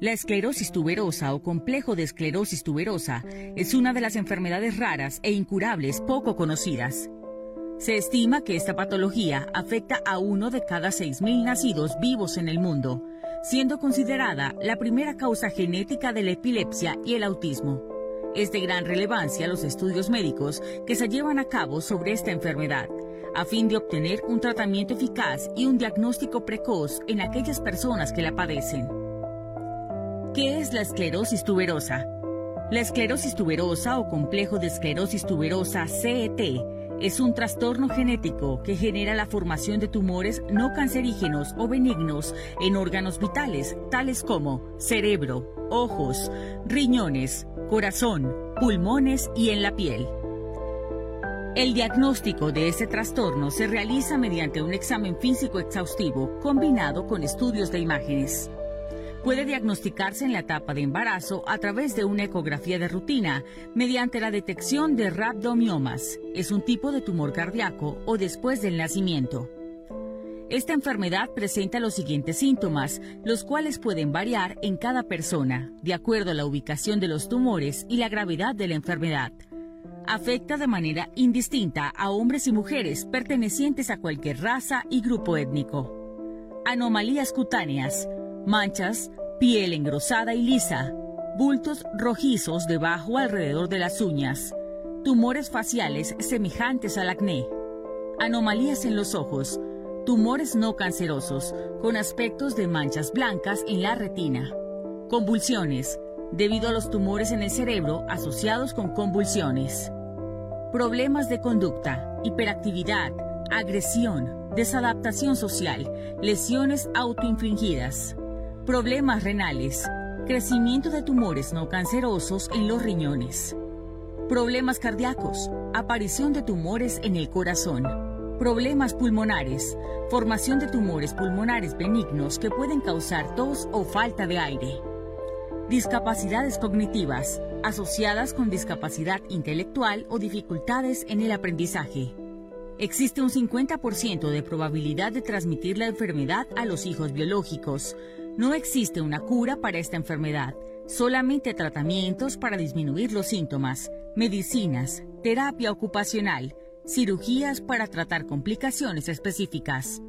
la esclerosis tuberosa o complejo de esclerosis tuberosa es una de las enfermedades raras e incurables poco conocidas. Se estima que esta patología afecta a uno de cada 6.000 nacidos vivos en el mundo, siendo considerada la primera causa genética de la epilepsia y el autismo. Es de gran relevancia los estudios médicos que se llevan a cabo sobre esta enfermedad, a fin de obtener un tratamiento eficaz y un diagnóstico precoz en aquellas personas que la padecen. ¿Qué es la esclerosis tuberosa? La esclerosis tuberosa o complejo de esclerosis tuberosa CET es un trastorno genético que genera la formación de tumores no cancerígenos o benignos en órganos vitales, tales como cerebro, ojos, riñones, corazón, pulmones y en la piel. El diagnóstico de este trastorno se realiza mediante un examen físico exhaustivo combinado con estudios de imágenes puede diagnosticarse en la etapa de embarazo a través de una ecografía de rutina mediante la detección de rhabdomiomas. Es un tipo de tumor cardíaco o después del nacimiento. Esta enfermedad presenta los siguientes síntomas, los cuales pueden variar en cada persona, de acuerdo a la ubicación de los tumores y la gravedad de la enfermedad. Afecta de manera indistinta a hombres y mujeres pertenecientes a cualquier raza y grupo étnico. Anomalías cutáneas, manchas, piel engrosada y lisa, bultos rojizos debajo alrededor de las uñas, tumores faciales semejantes al acné, anomalías en los ojos, tumores no cancerosos con aspectos de manchas blancas en la retina, convulsiones, debido a los tumores en el cerebro asociados con convulsiones, problemas de conducta, hiperactividad, agresión, desadaptación social, lesiones autoinfligidas problemas renales, crecimiento de tumores no cancerosos en los riñones, problemas cardíacos, aparición de tumores en el corazón, problemas pulmonares, formación de tumores pulmonares benignos que pueden causar tos o falta de aire, discapacidades cognitivas asociadas con discapacidad intelectual o dificultades en el aprendizaje. Existe un 50% de probabilidad de transmitir la enfermedad a los hijos biológicos, no existe una cura para esta enfermedad, solamente tratamientos para disminuir los síntomas, medicinas, terapia ocupacional, cirugías para tratar complicaciones específicas.